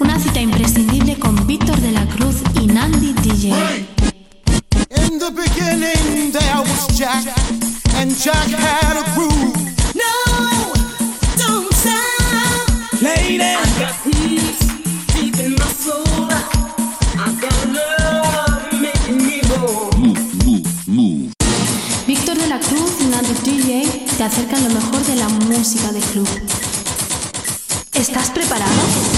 Una cita imprescindible con Víctor de la Cruz y Nandi DJ. In the beginning there was Jack, and Jack had a groove. No, don't stop. Lady, I got peace deep in my soul. I got love making me whole. Víctor de la Cruz y Nandi DJ te acercan lo mejor de la música de club. ¿Estás preparado?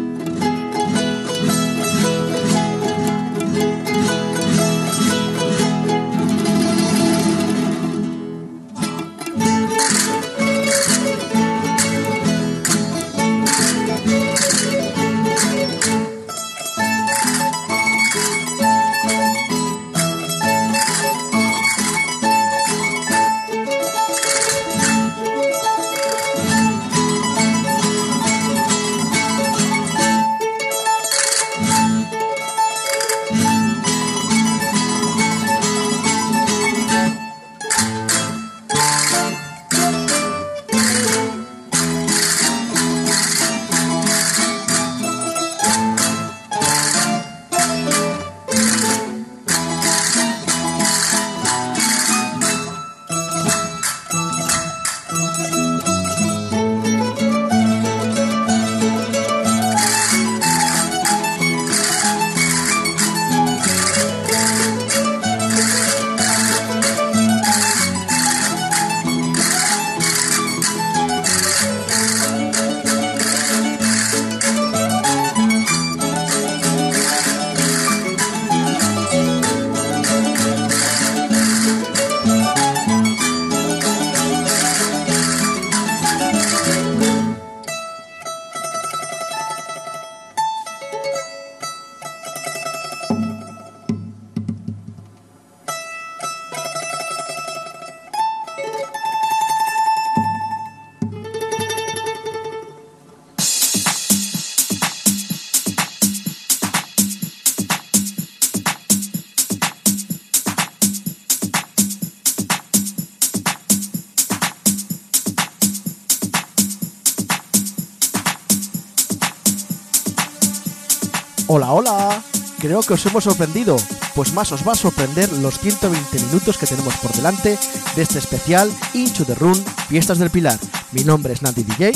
Os hemos sorprendido. Pues más os va a sorprender los 120 minutos que tenemos por delante de este especial Into the Run Fiestas del Pilar. Mi nombre es Nati DJ.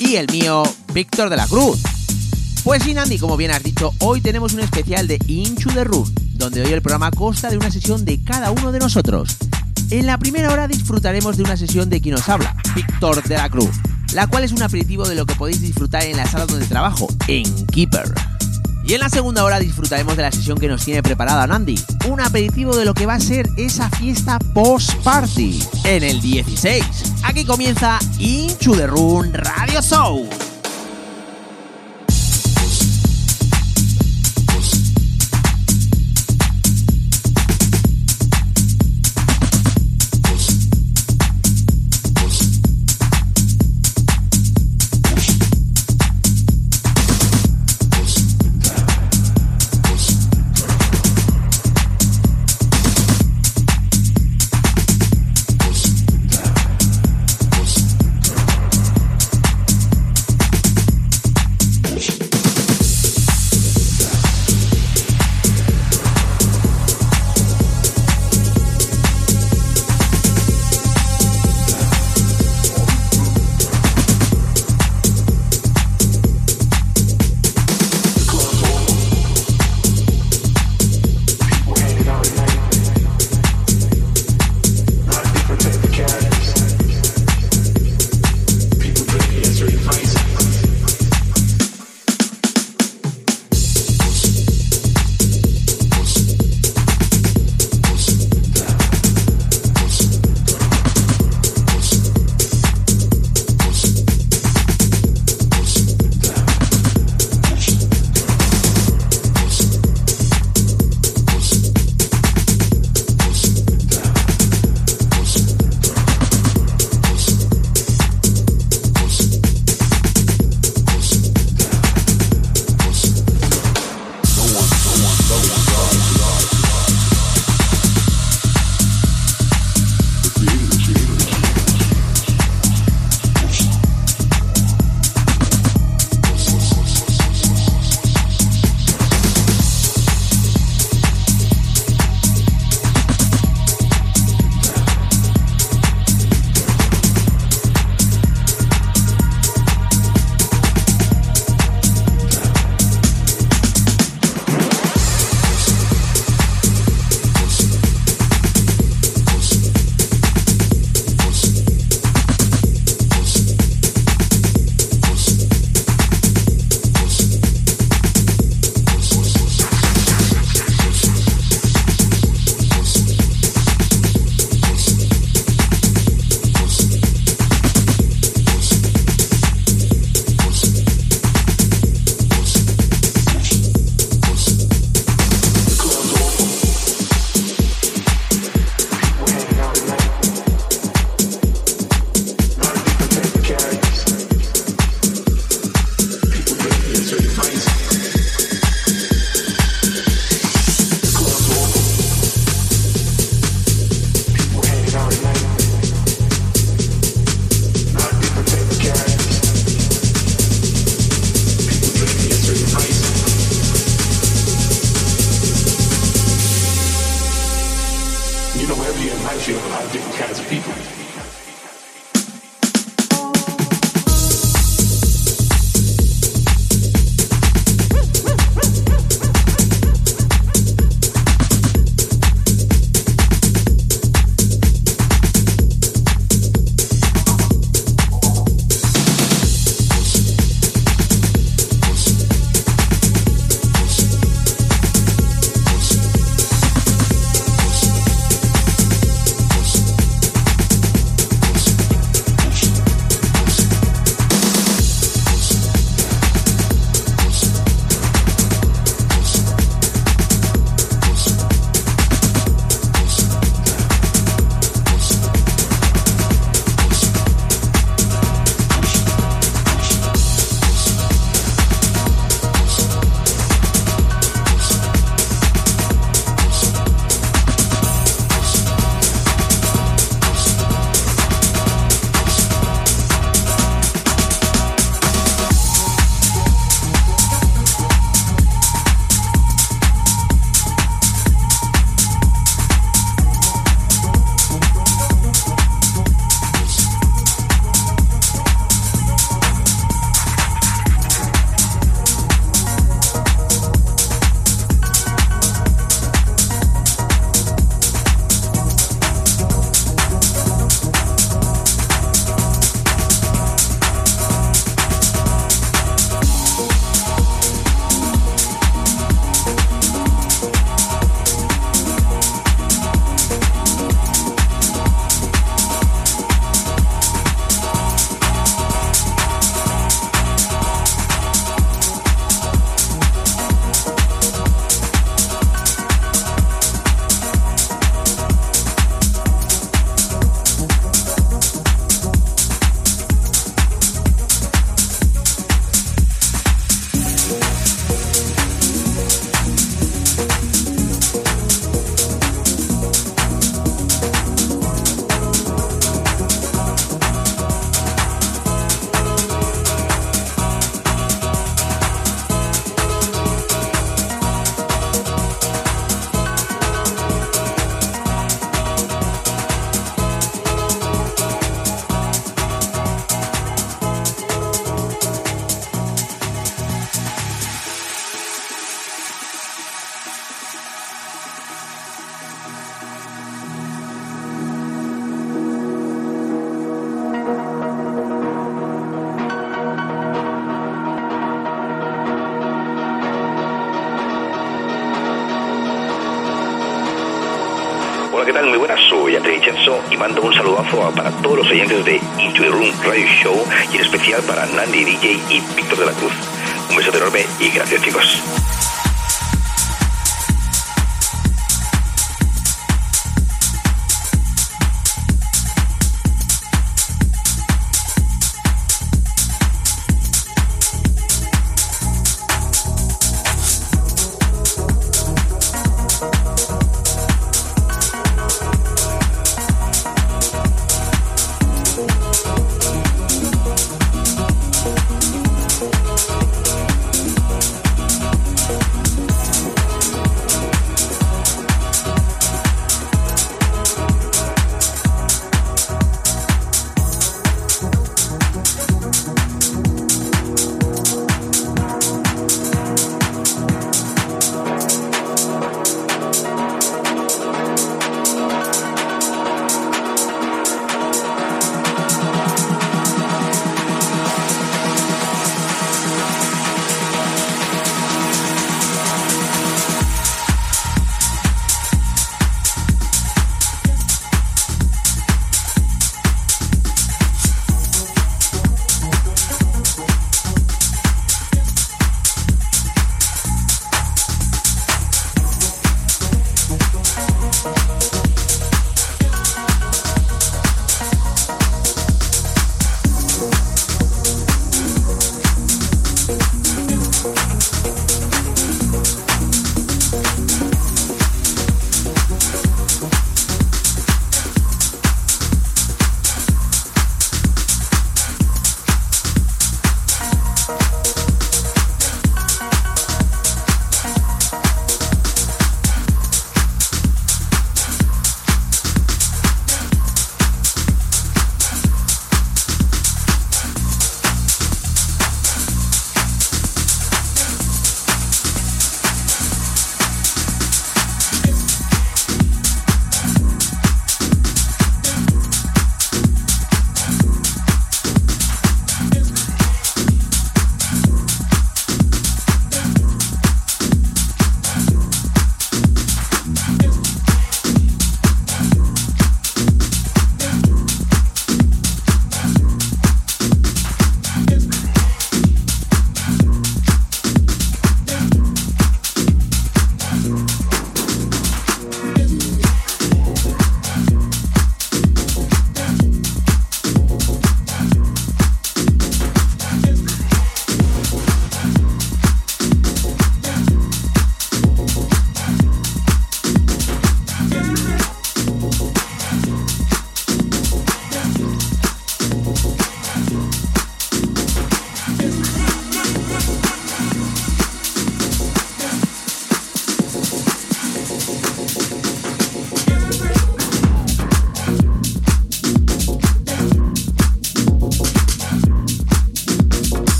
Y el mío, Víctor de la Cruz. Pues sí, Nandi, como bien has dicho, hoy tenemos un especial de Into the Run, donde hoy el programa consta de una sesión de cada uno de nosotros. En la primera hora disfrutaremos de una sesión de quien nos habla, Víctor de la Cruz, la cual es un aperitivo de lo que podéis disfrutar en la sala donde trabajo, en Keeper. Y en la segunda hora disfrutaremos de la sesión que nos tiene preparada Nandi, un aperitivo de lo que va a ser esa fiesta post-party en el 16. Aquí comienza Into the Run Radio Show.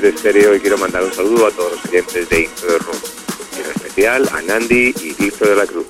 De Stereo y quiero mandar un saludo a todos los clientes de Into the Room. Y en especial a Nandi y Víctor de la Cruz.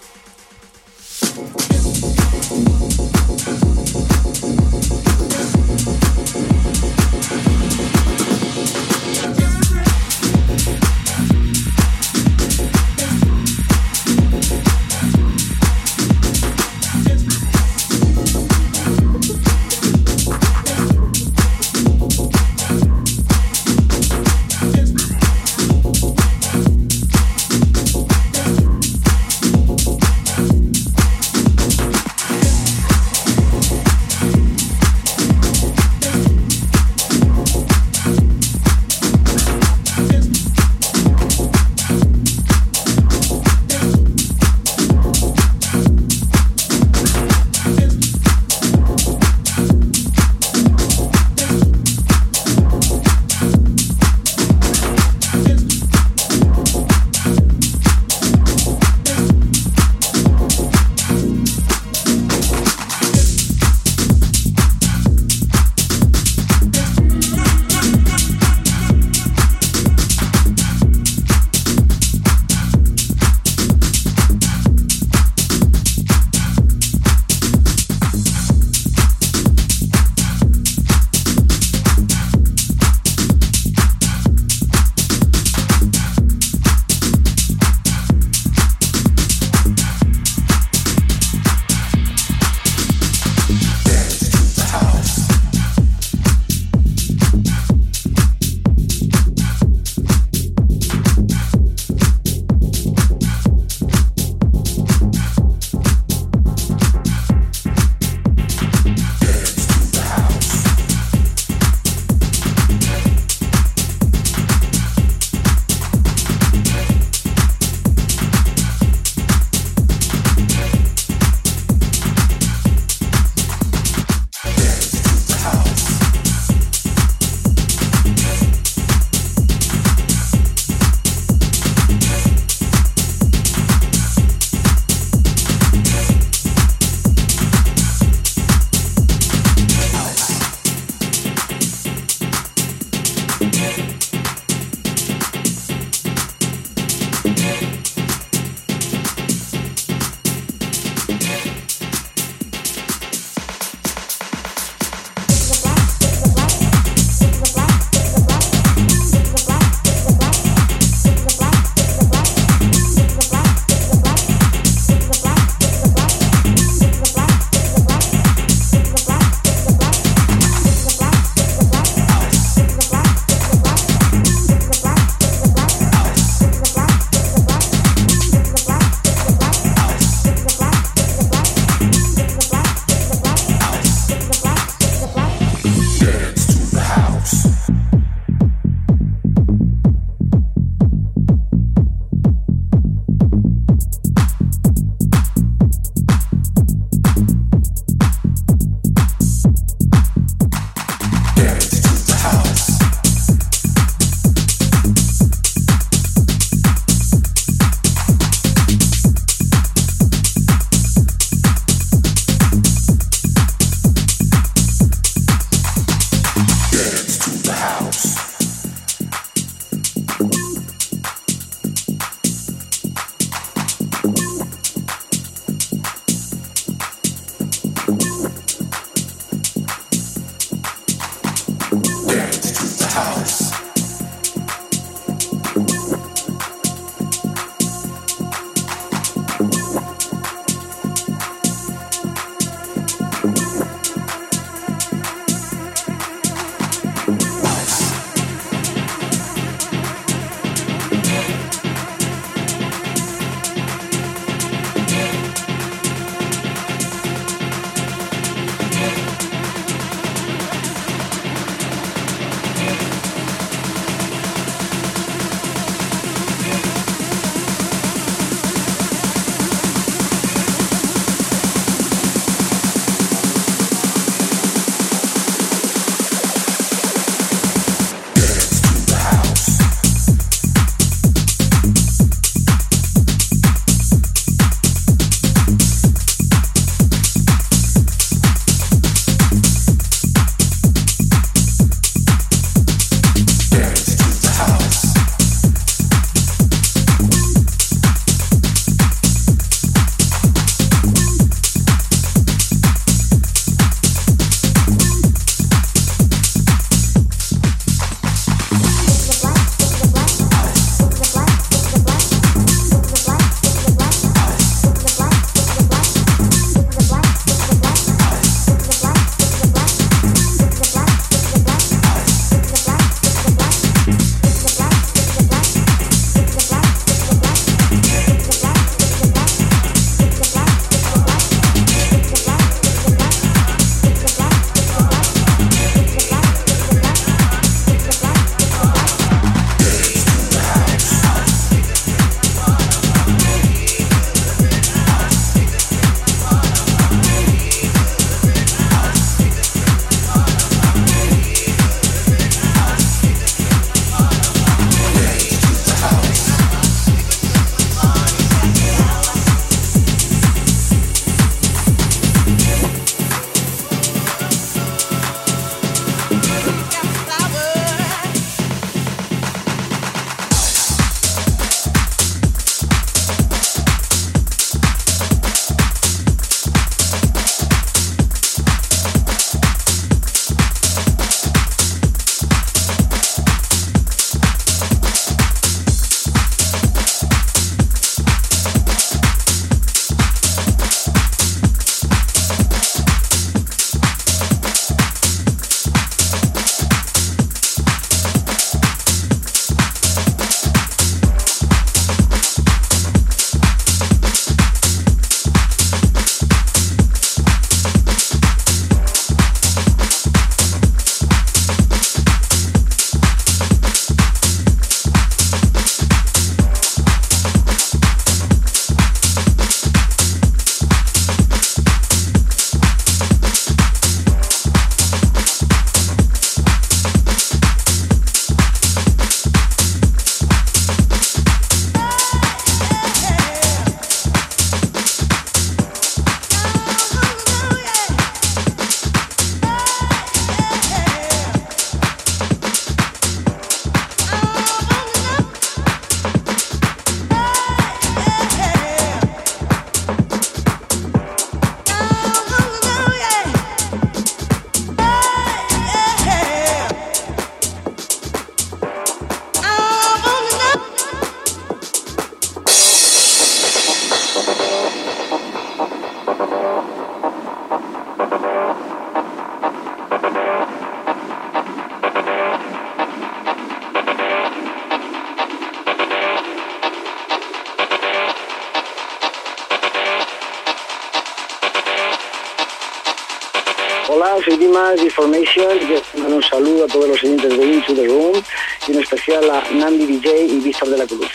Live Information. Yo mando un saludo a todos los oyentes de Into the Room y en especial a Nandi DJ y Víctor de la Cruz.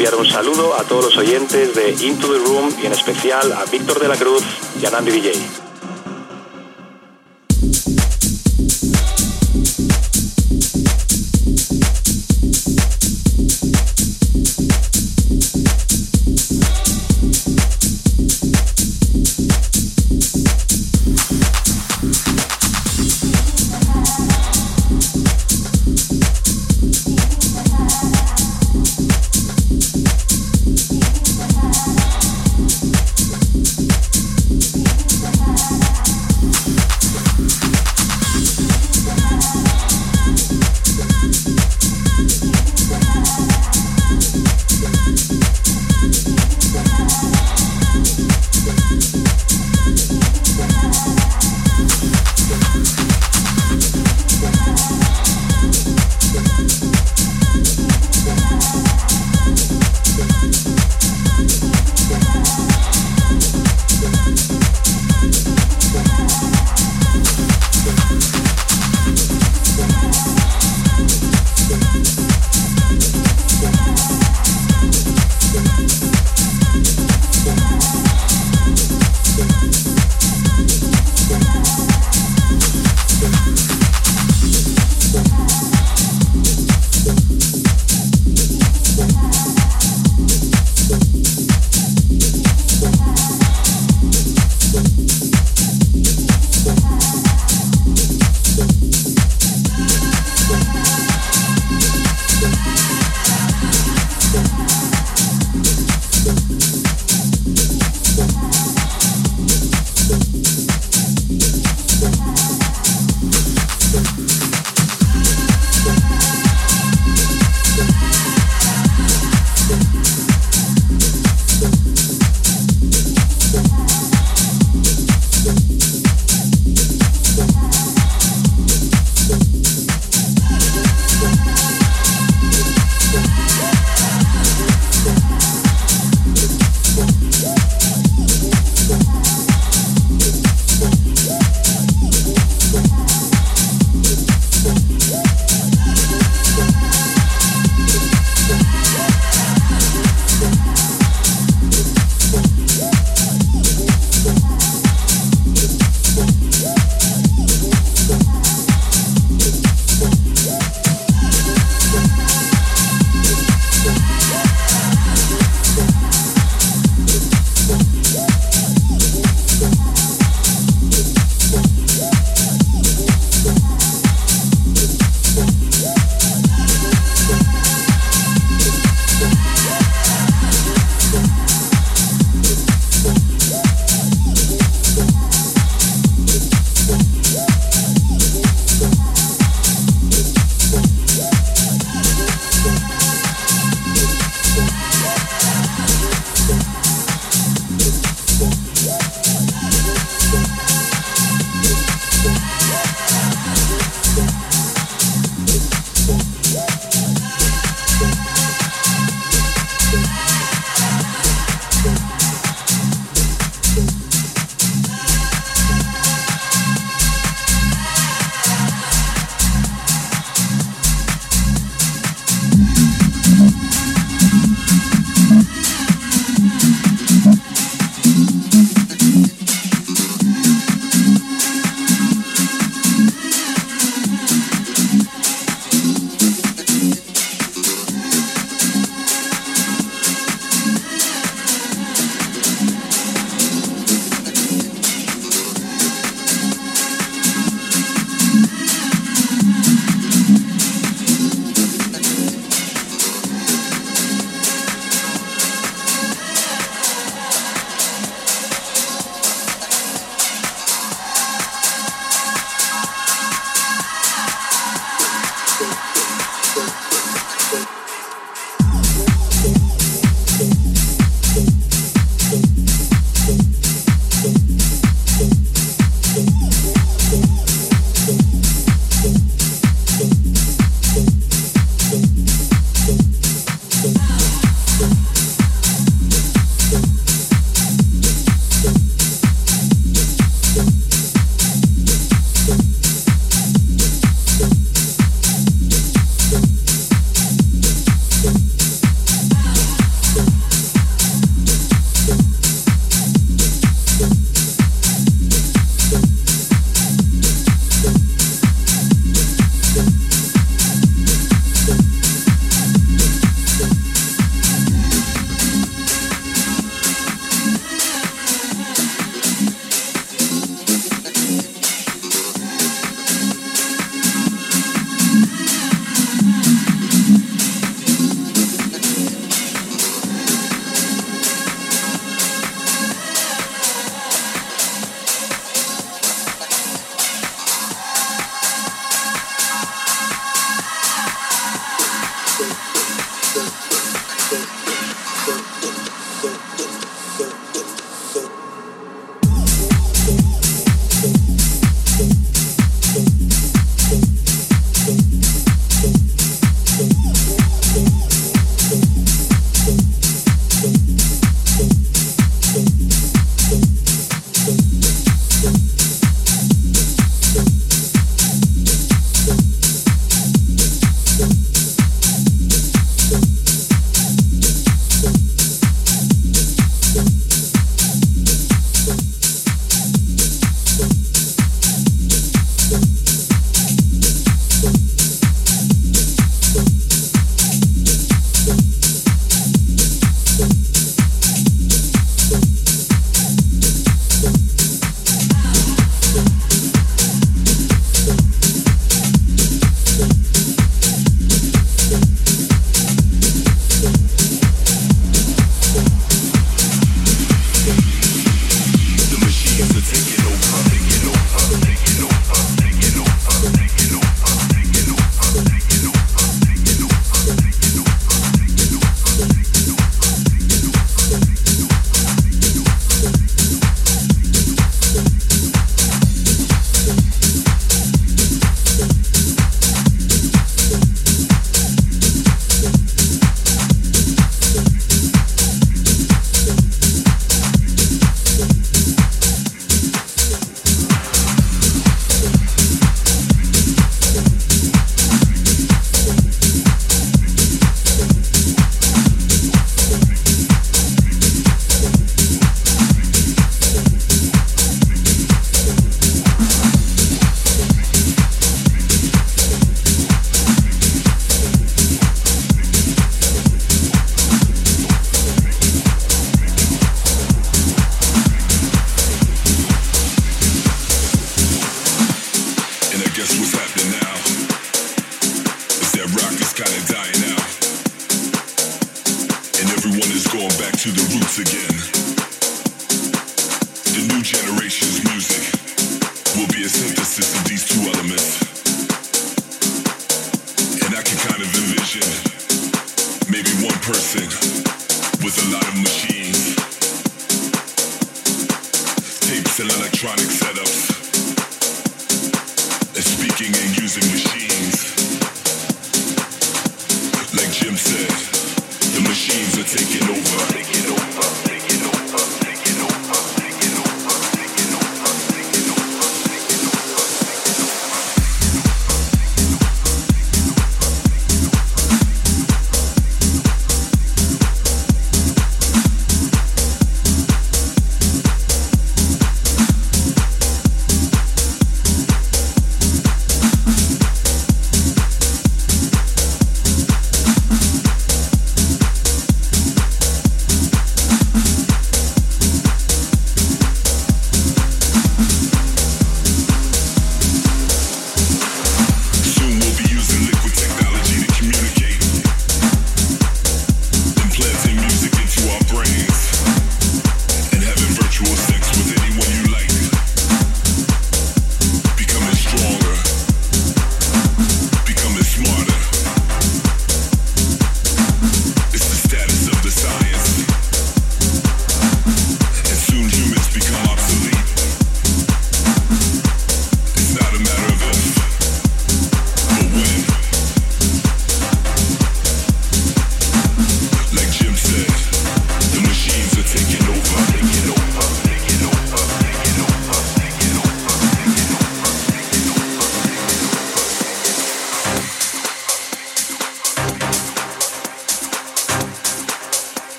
Enviar un saludo a todos los oyentes de Into the Room y en especial a Víctor de la Cruz y a Nandi DJ.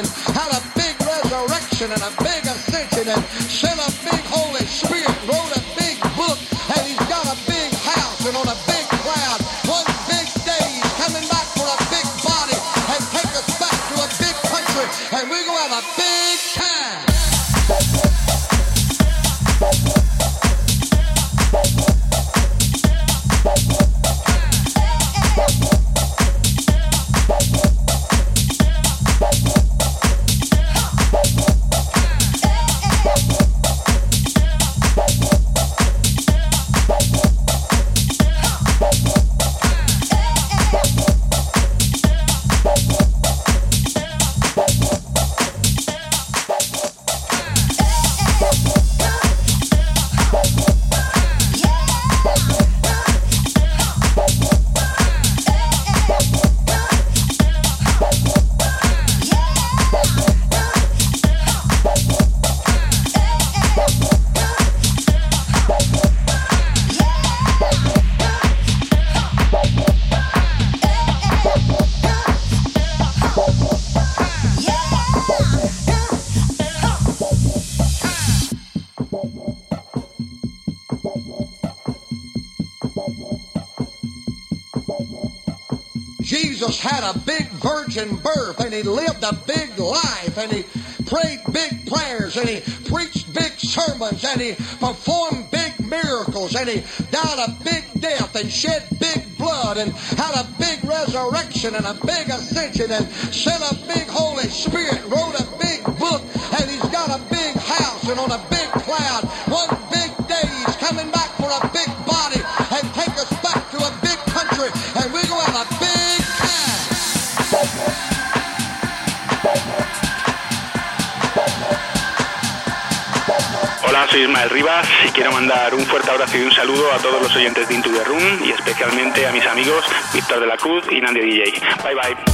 And had a big resurrection and a big ascension and and he lived a big life and he prayed big prayers and he preached big sermons and he performed big miracles and he died a big death and shed big blood and had a big resurrection and a big ascension and sent a big Ismael Rivas y quiero mandar un fuerte abrazo y un saludo a todos los oyentes de Into the Room y especialmente a mis amigos Víctor de la Cruz y Nandy DJ. Bye bye.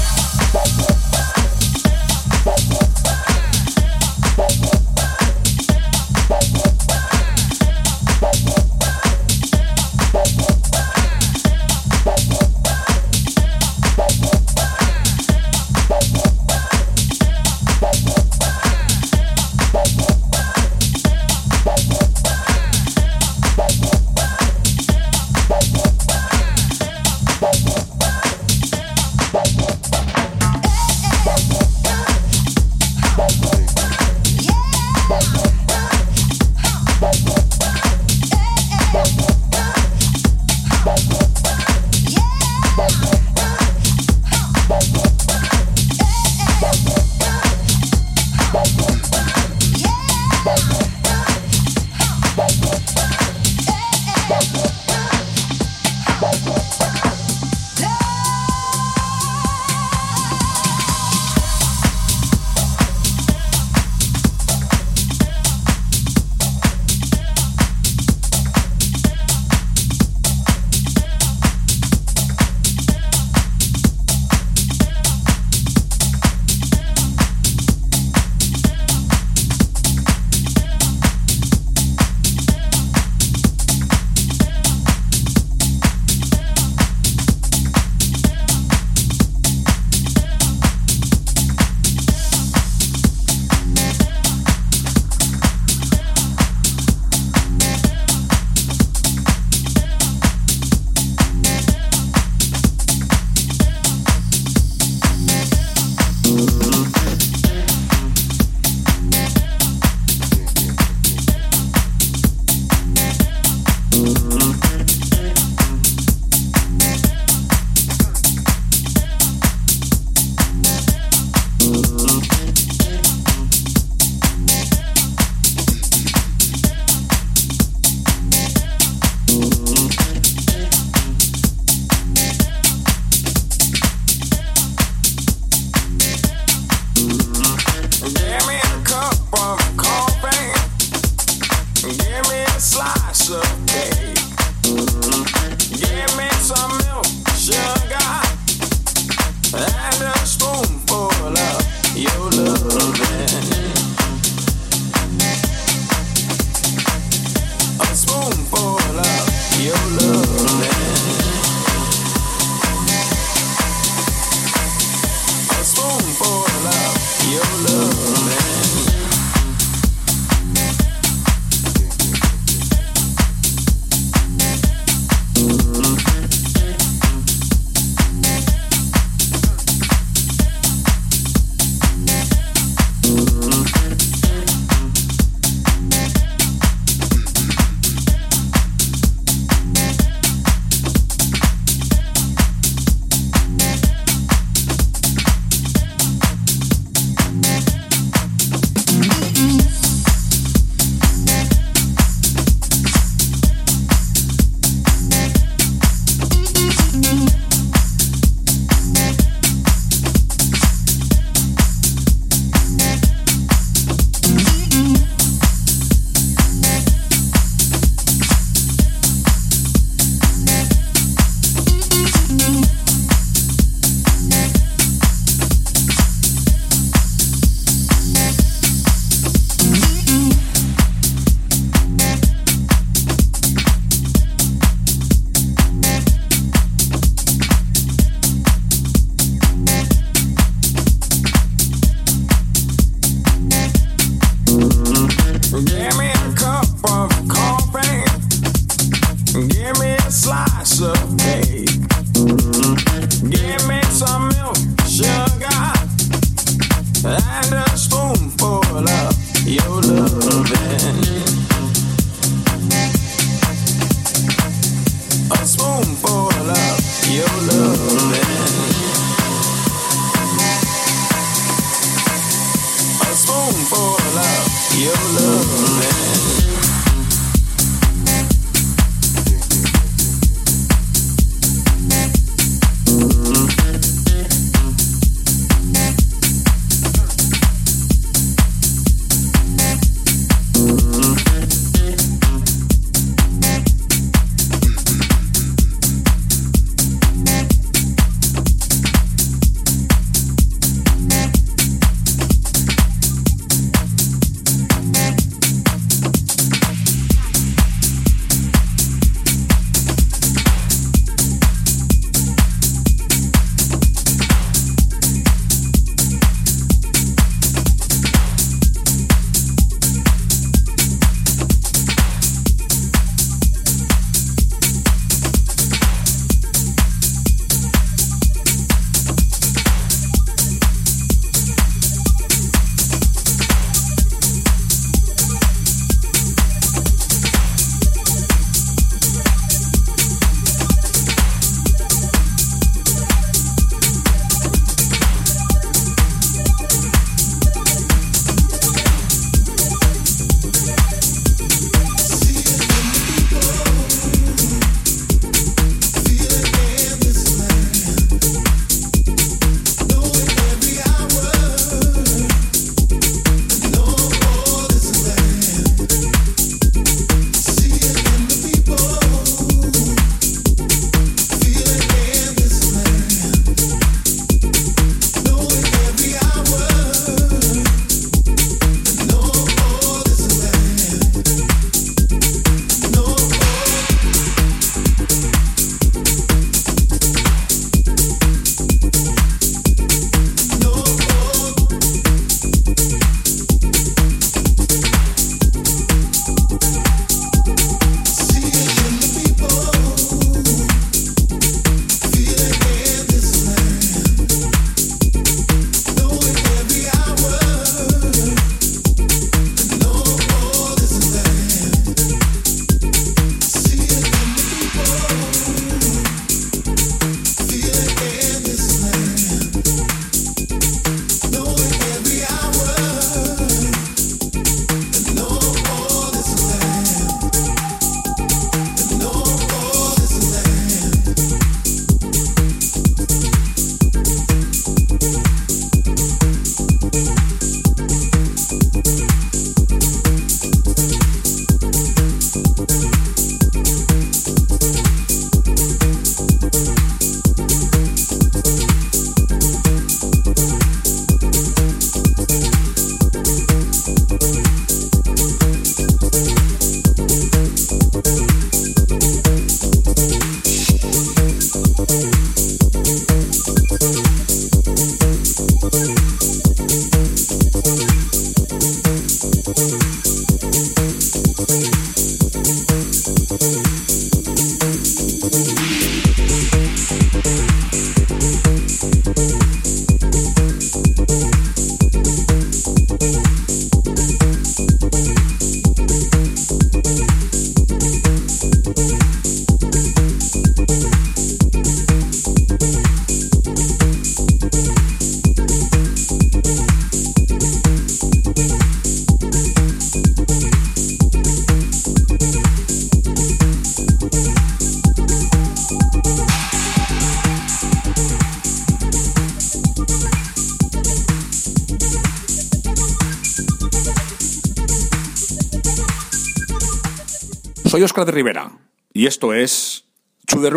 Soy Oscar de Rivera y esto es To The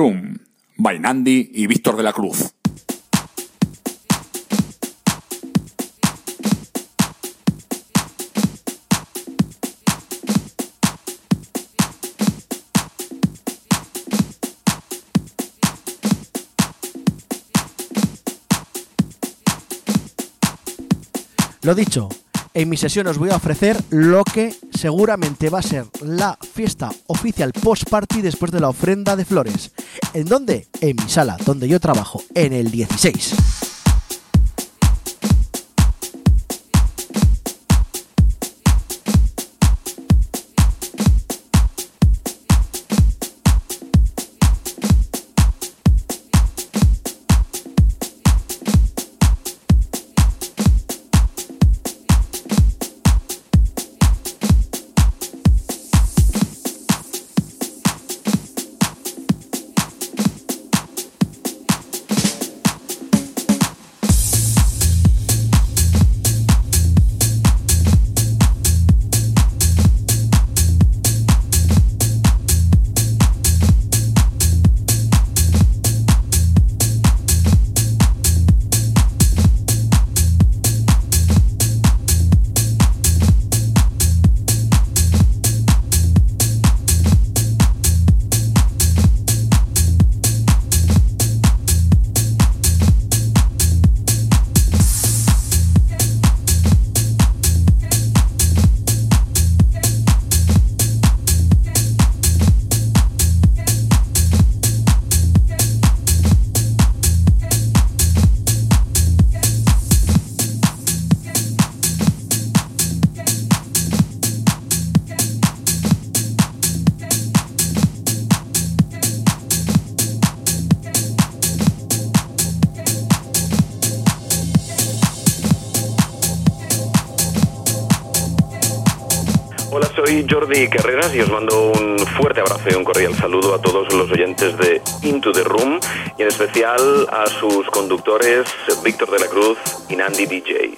by y Víctor de la Cruz. Lo dicho, en mi sesión os voy a ofrecer lo que seguramente va a ser la fiesta oficial post party después de la ofrenda de flores. ¿En dónde? En mi sala, donde yo trabajo, en el 16. Carreras y os mando un fuerte abrazo y un cordial saludo a todos los oyentes de Into the Room y en especial a sus conductores Víctor de la Cruz y Nandi DJ.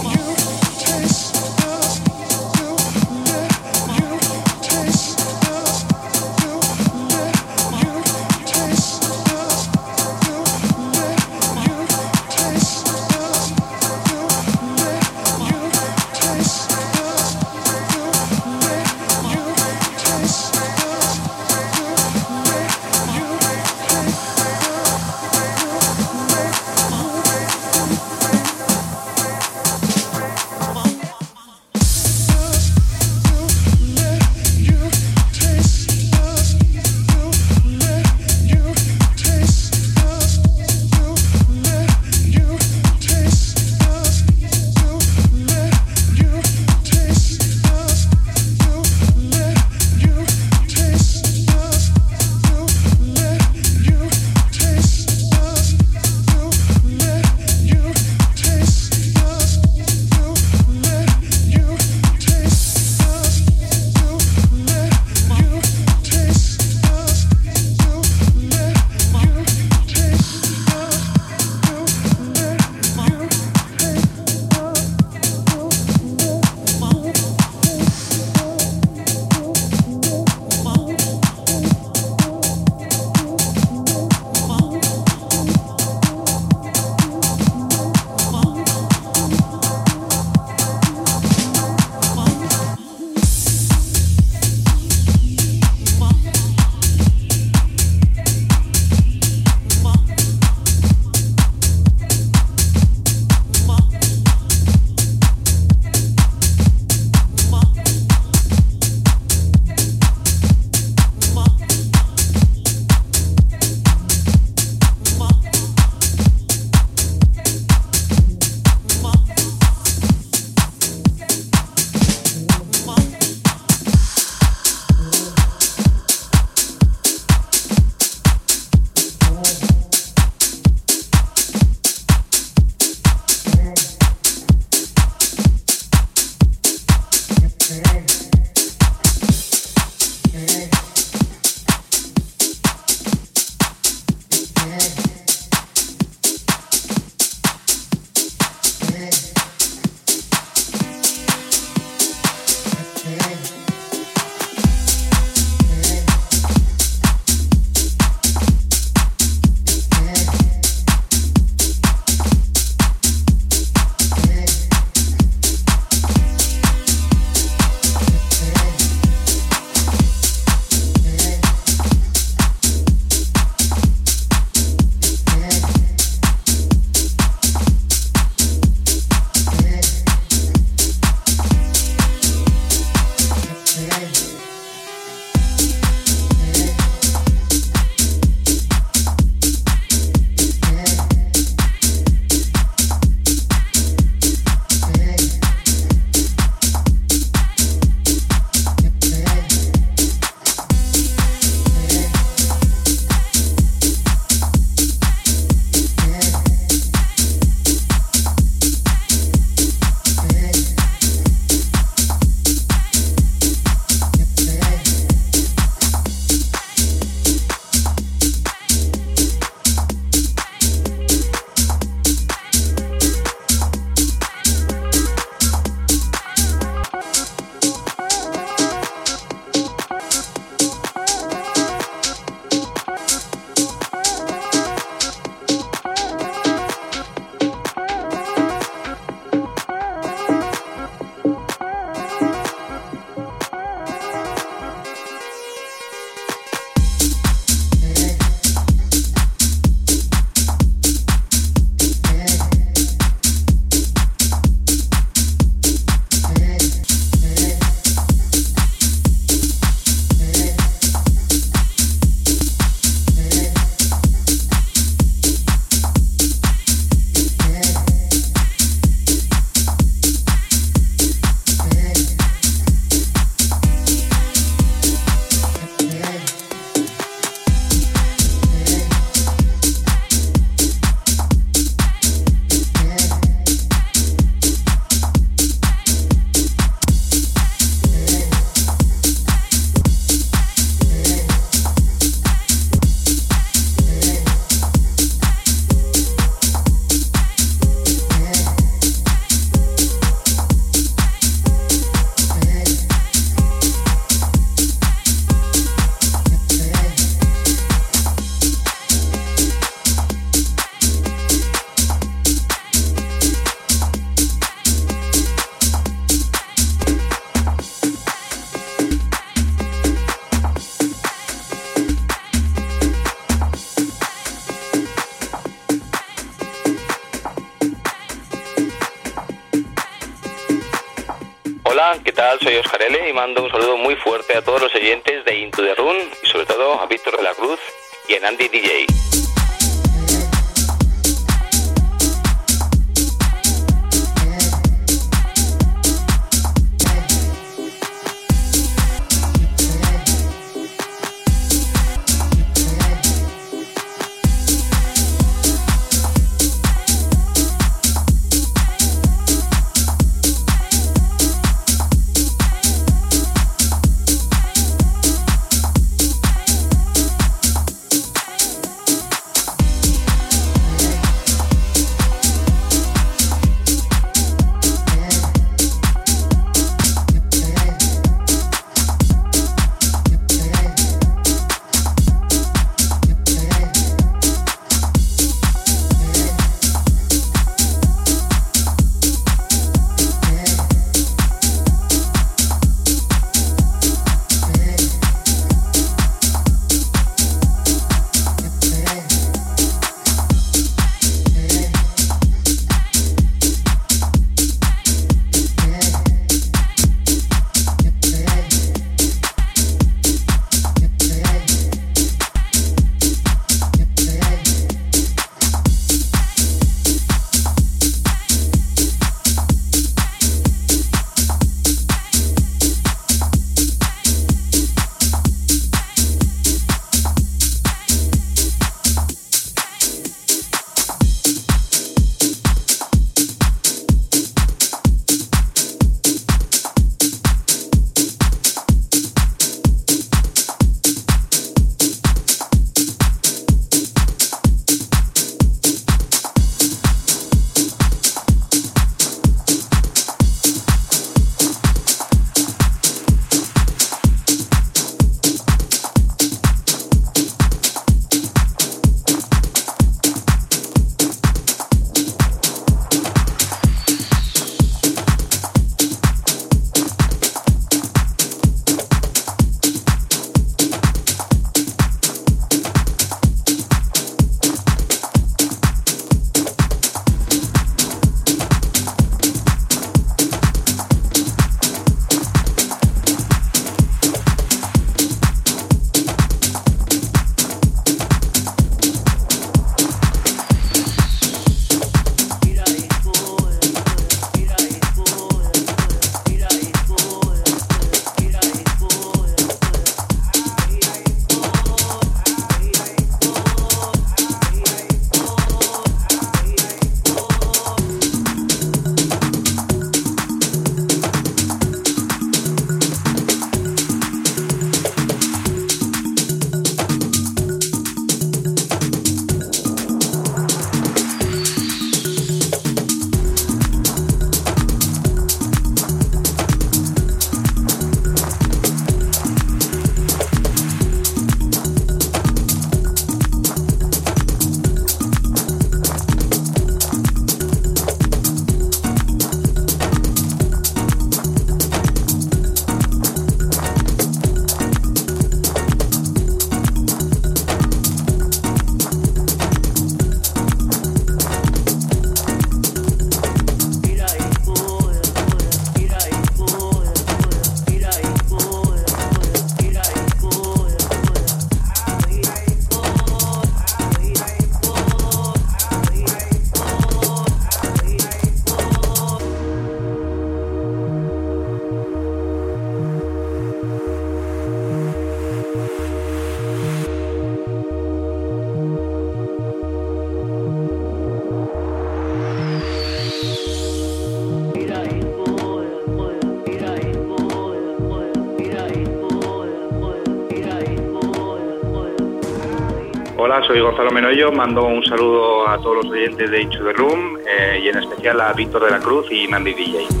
Soy Gonzalo Menoyo, mando un saludo a todos los oyentes de Into the Room eh, y en especial a Víctor de la Cruz y Mandy DJ.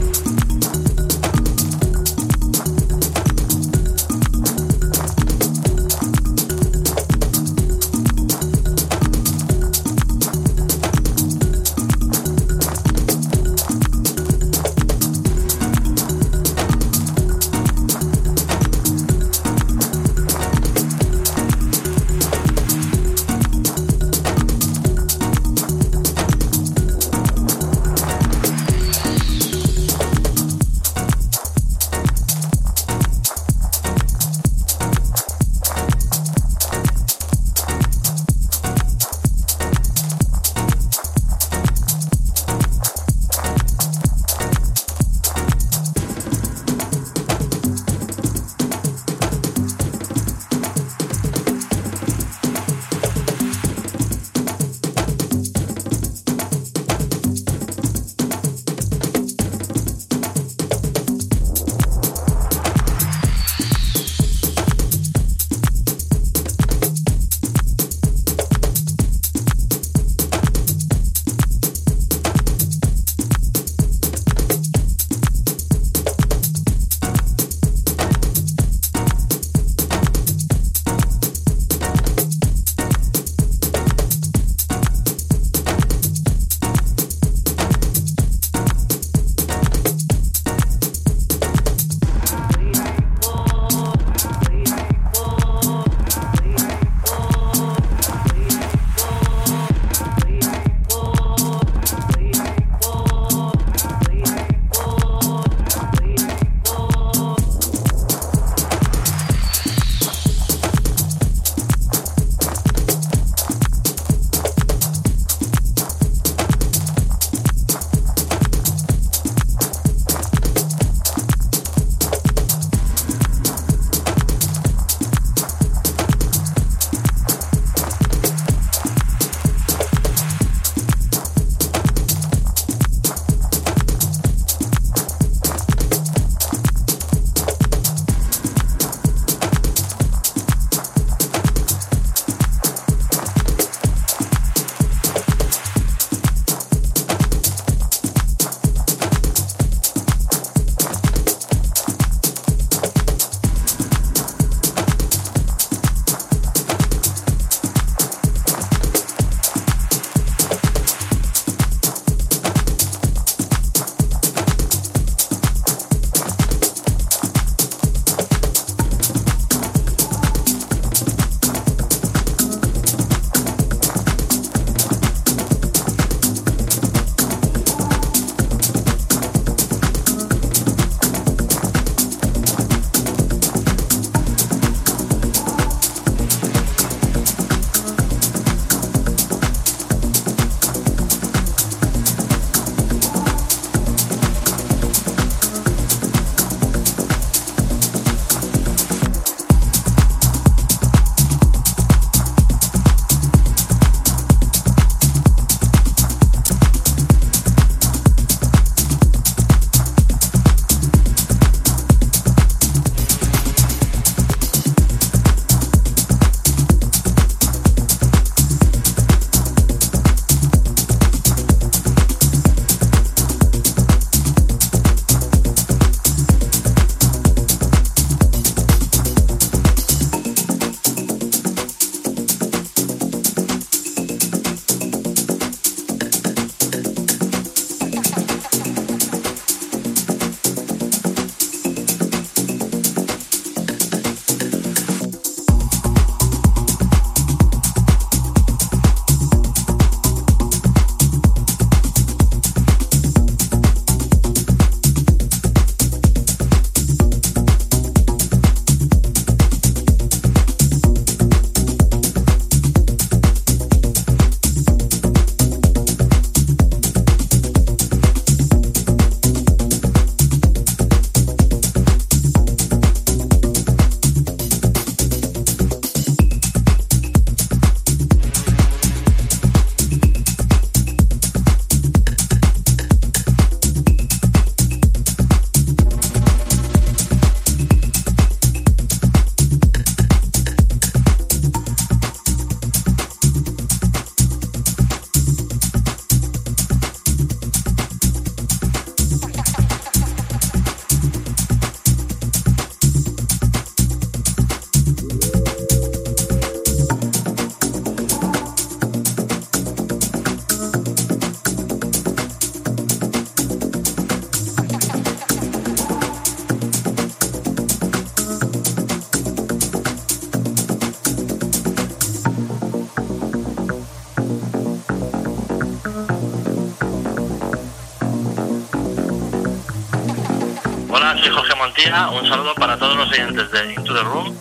Jorge Montilla. Un saludo para todos los oyentes de Into the Room,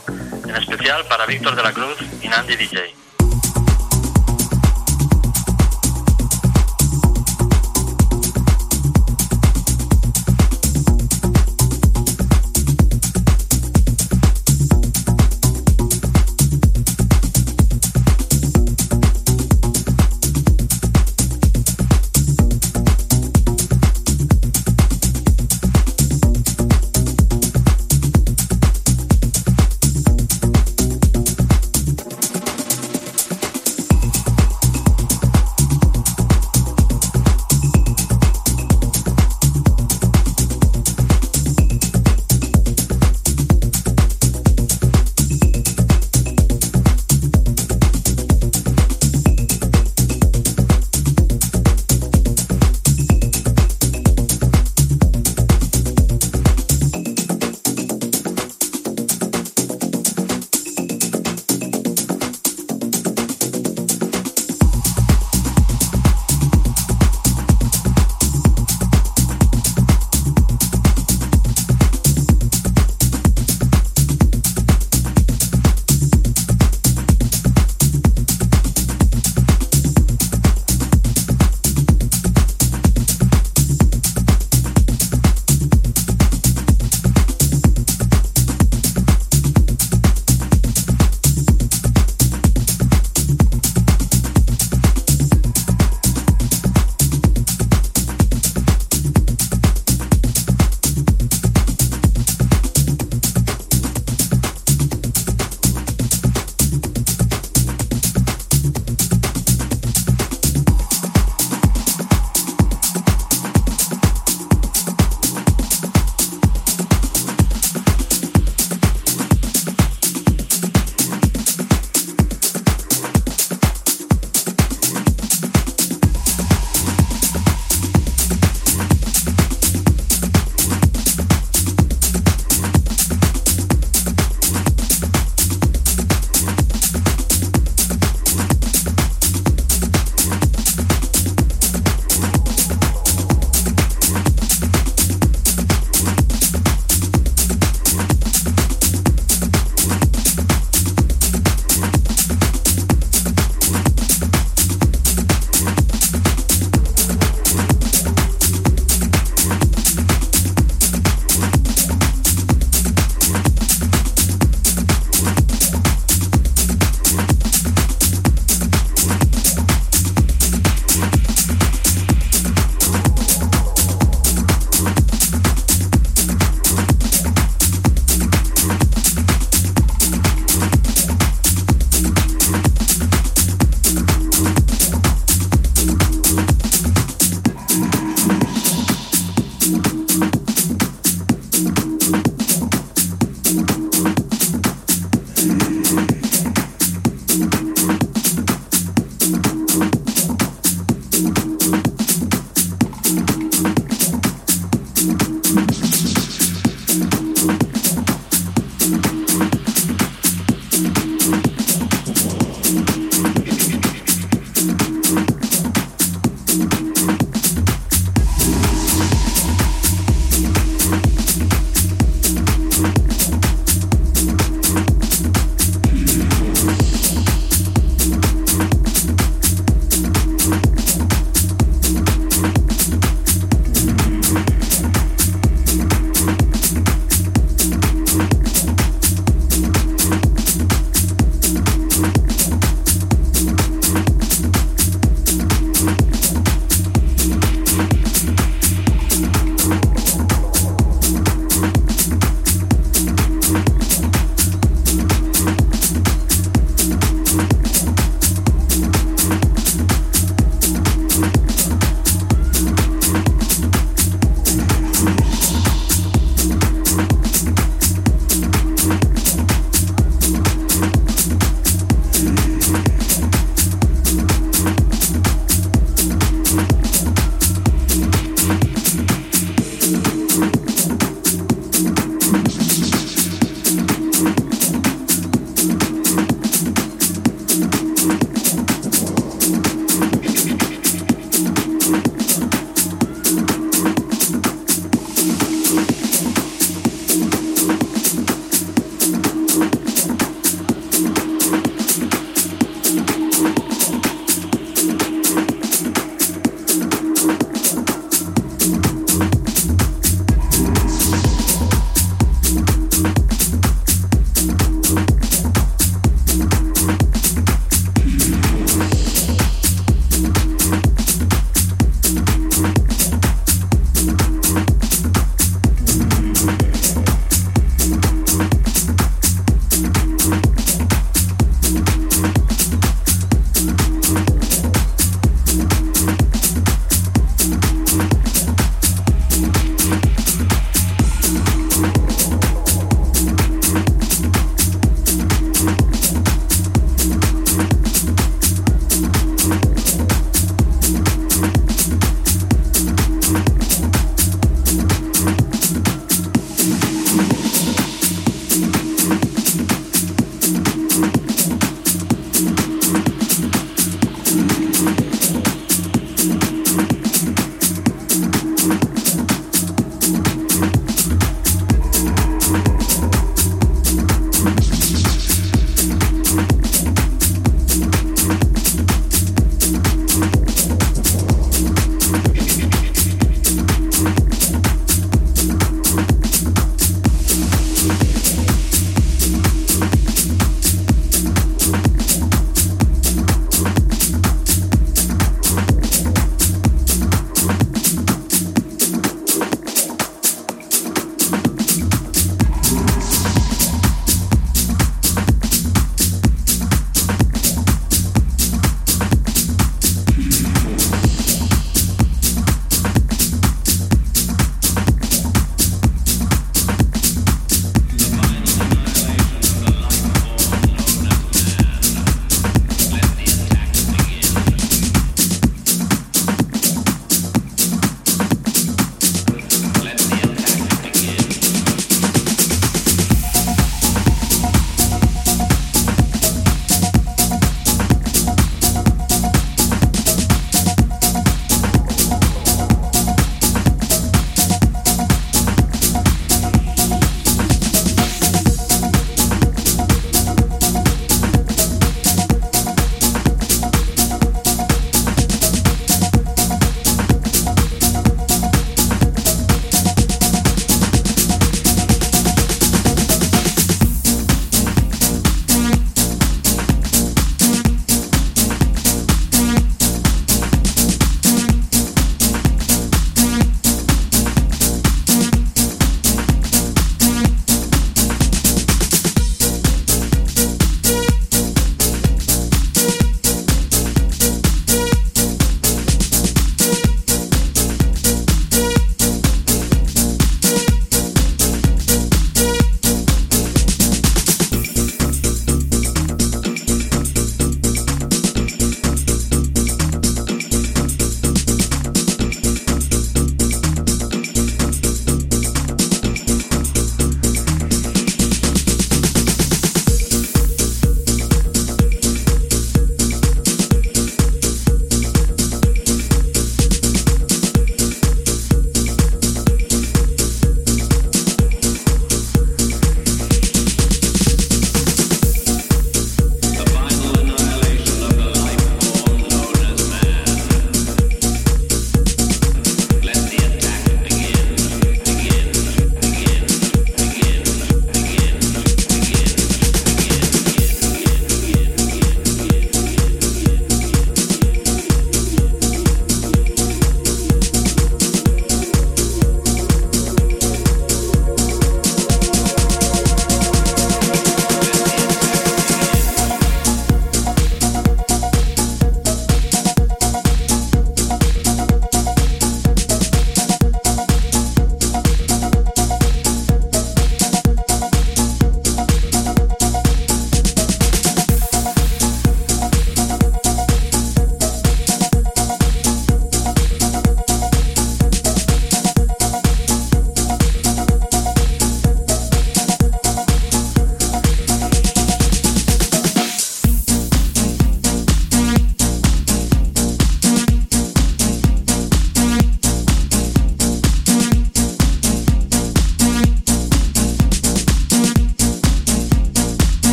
en especial para Víctor de la Cruz y Nandi DJ.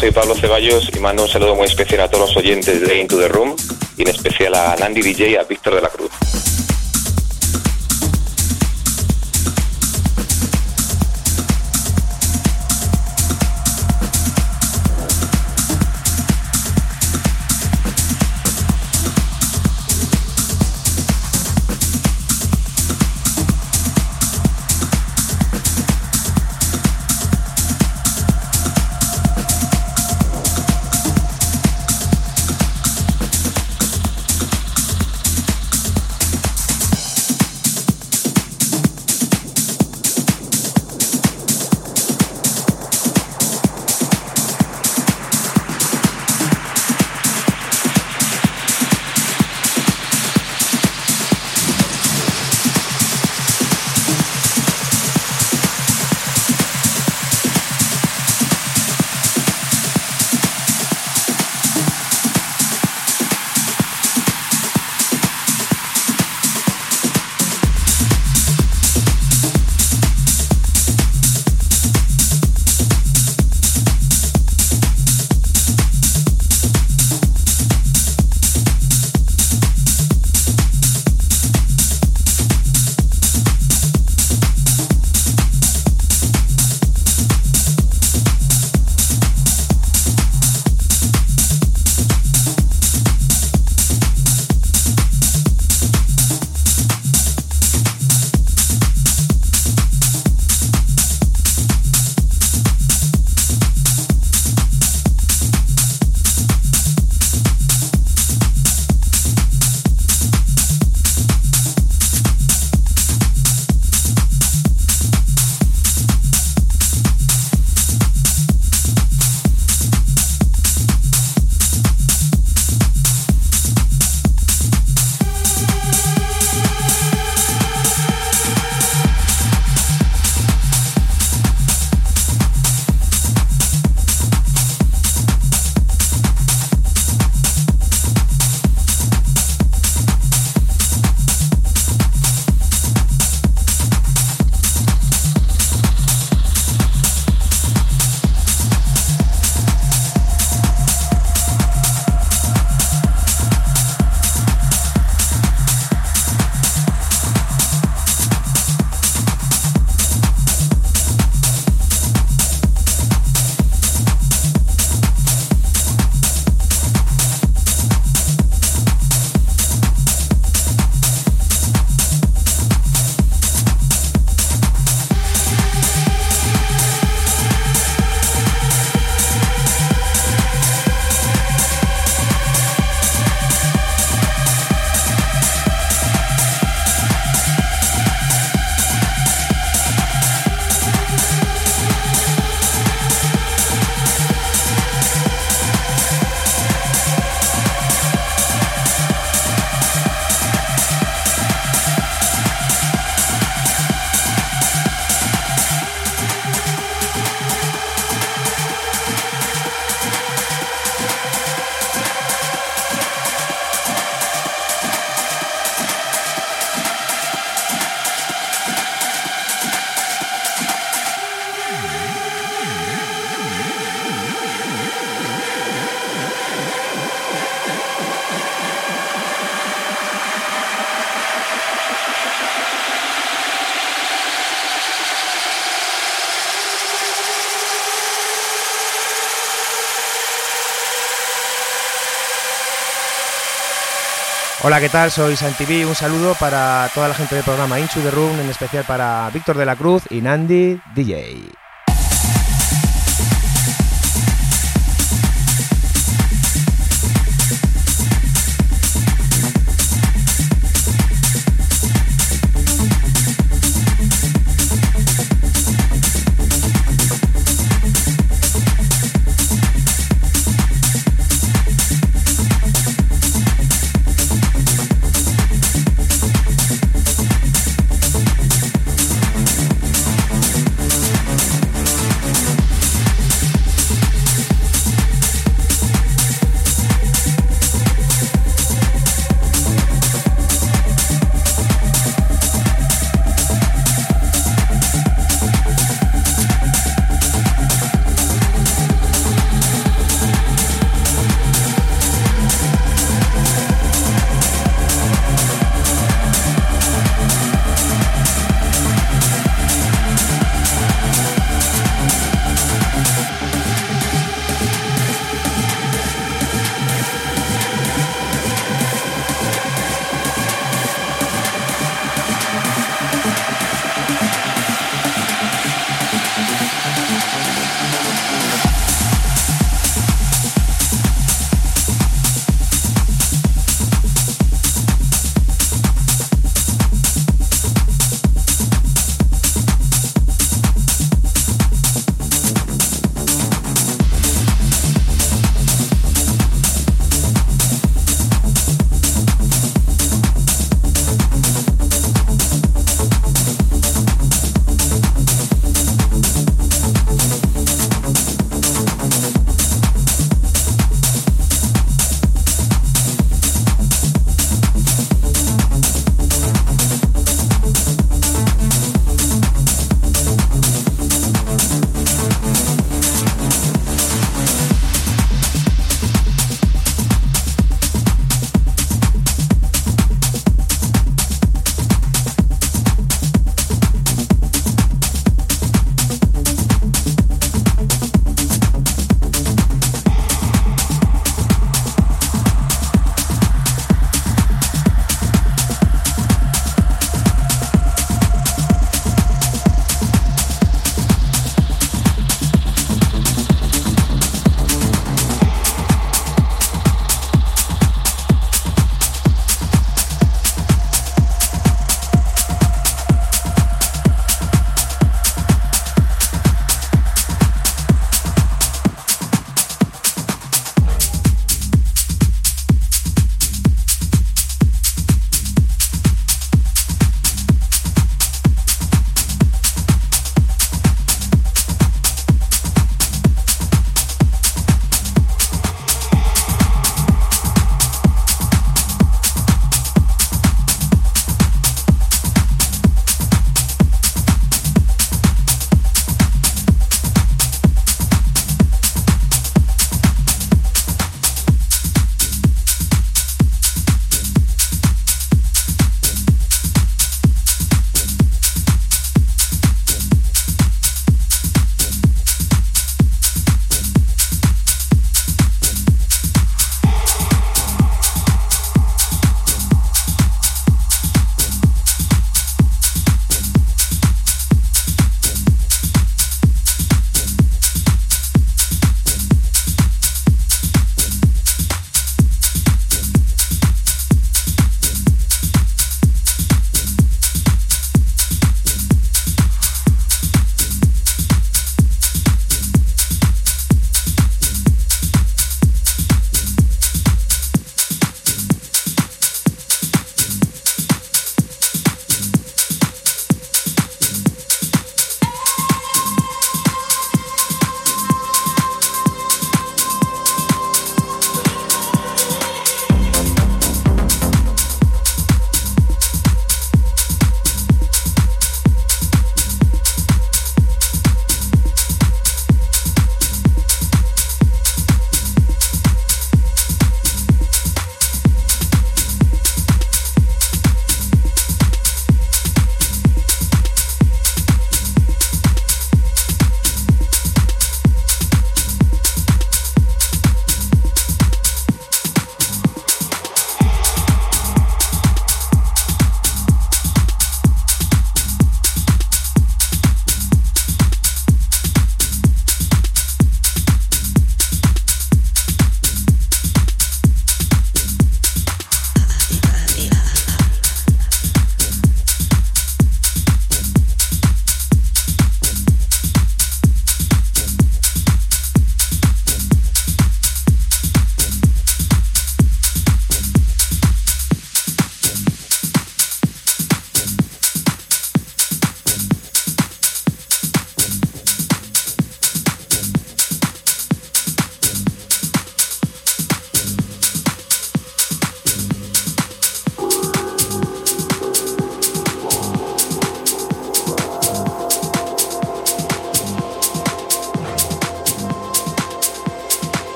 Soy Pablo Ceballos y mando un saludo muy especial a todos los oyentes de Into the Room y en especial a Nandi DJ y a Víctor de la Cruz. Hola, ¿qué tal? Soy Santiví. Un saludo para toda la gente del programa Into the Room, en especial para Víctor de la Cruz y Nandi DJ.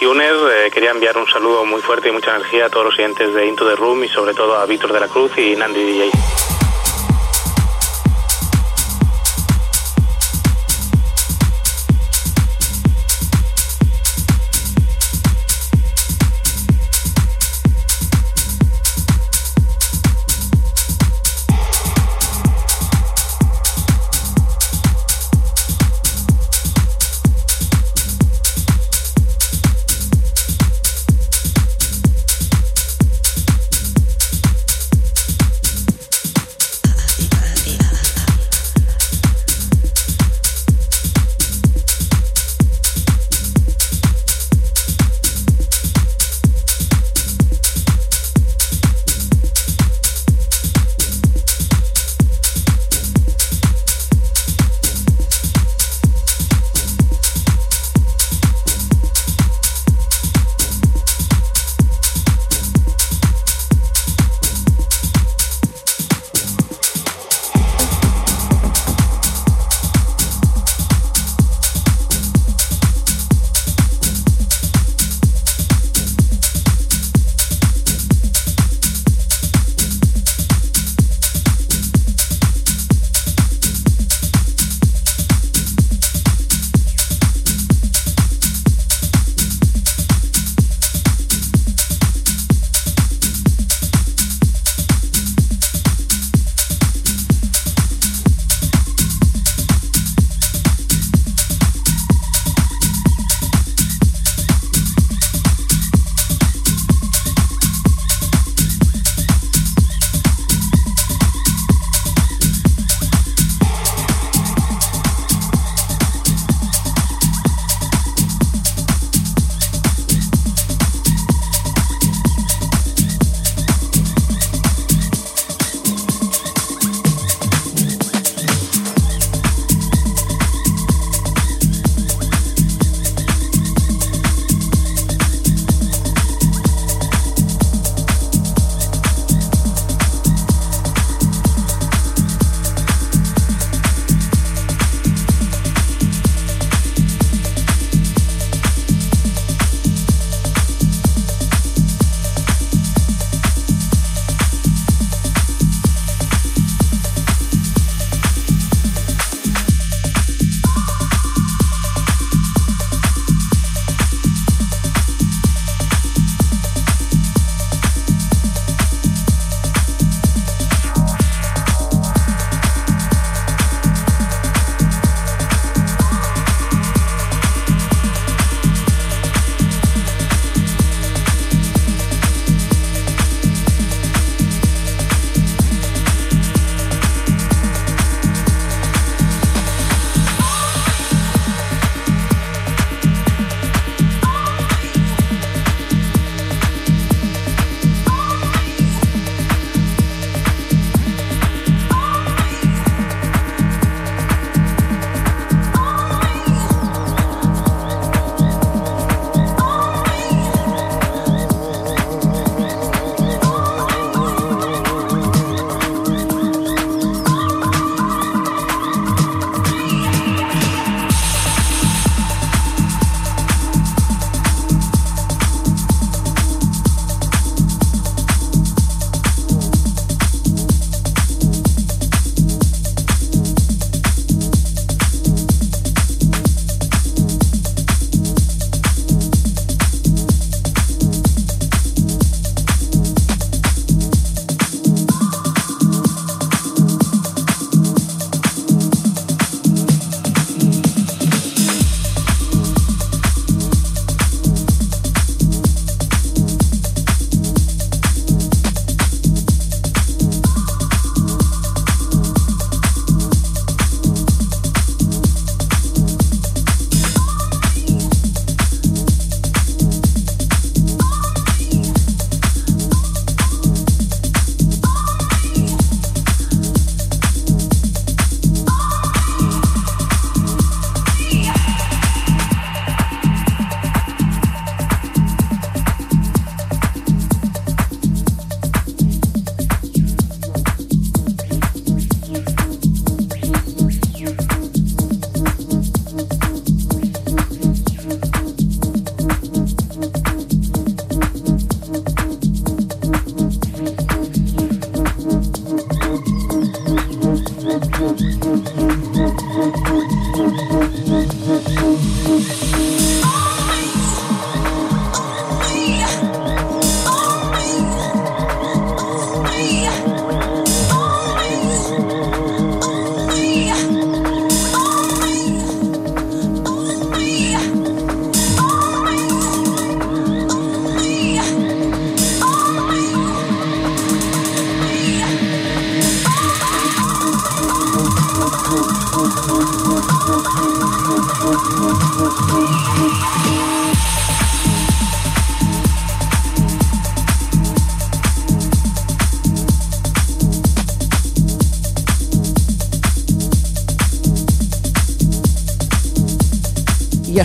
Hola chicos, aquí Uner. Eh, quería enviar un saludo muy fuerte y mucha energía a todos los oyentes de Into the Room y sobre todo a Víctor de la Cruz y Nandi DJ.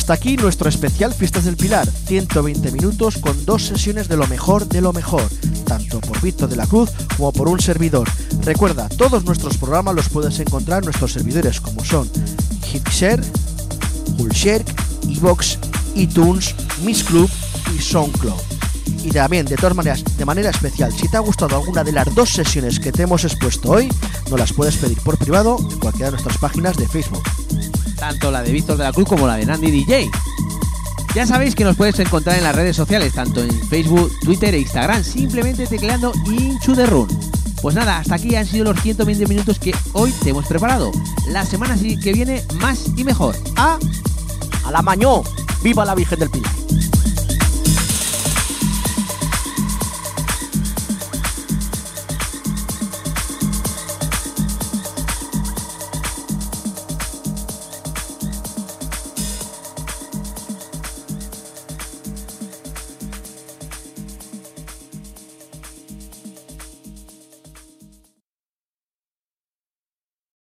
Hasta aquí nuestro especial Fiestas del Pilar, 120 minutos con dos sesiones de lo mejor de lo mejor, tanto por Víctor de la Cruz como por un servidor. Recuerda, todos nuestros programas los puedes encontrar en nuestros servidores como son Hitshare, Hulshare, Evox, iTunes, Miss Club y SoundCloud. Y también, de todas maneras, de manera especial, si te ha gustado alguna de las dos sesiones que te hemos expuesto hoy, nos las puedes pedir por privado en cualquiera de nuestras páginas de Facebook. Tanto la de Víctor de la Cruz como la de Nandy DJ. Ya sabéis que nos puedes encontrar en las redes sociales, tanto en Facebook, Twitter e Instagram, simplemente tecleando Into the Run. Pues nada, hasta aquí han sido los 120 minutos que hoy te hemos preparado. La semana que viene más y mejor. ¡A! ¡A la mañó! ¡Viva la Virgen del Pilar!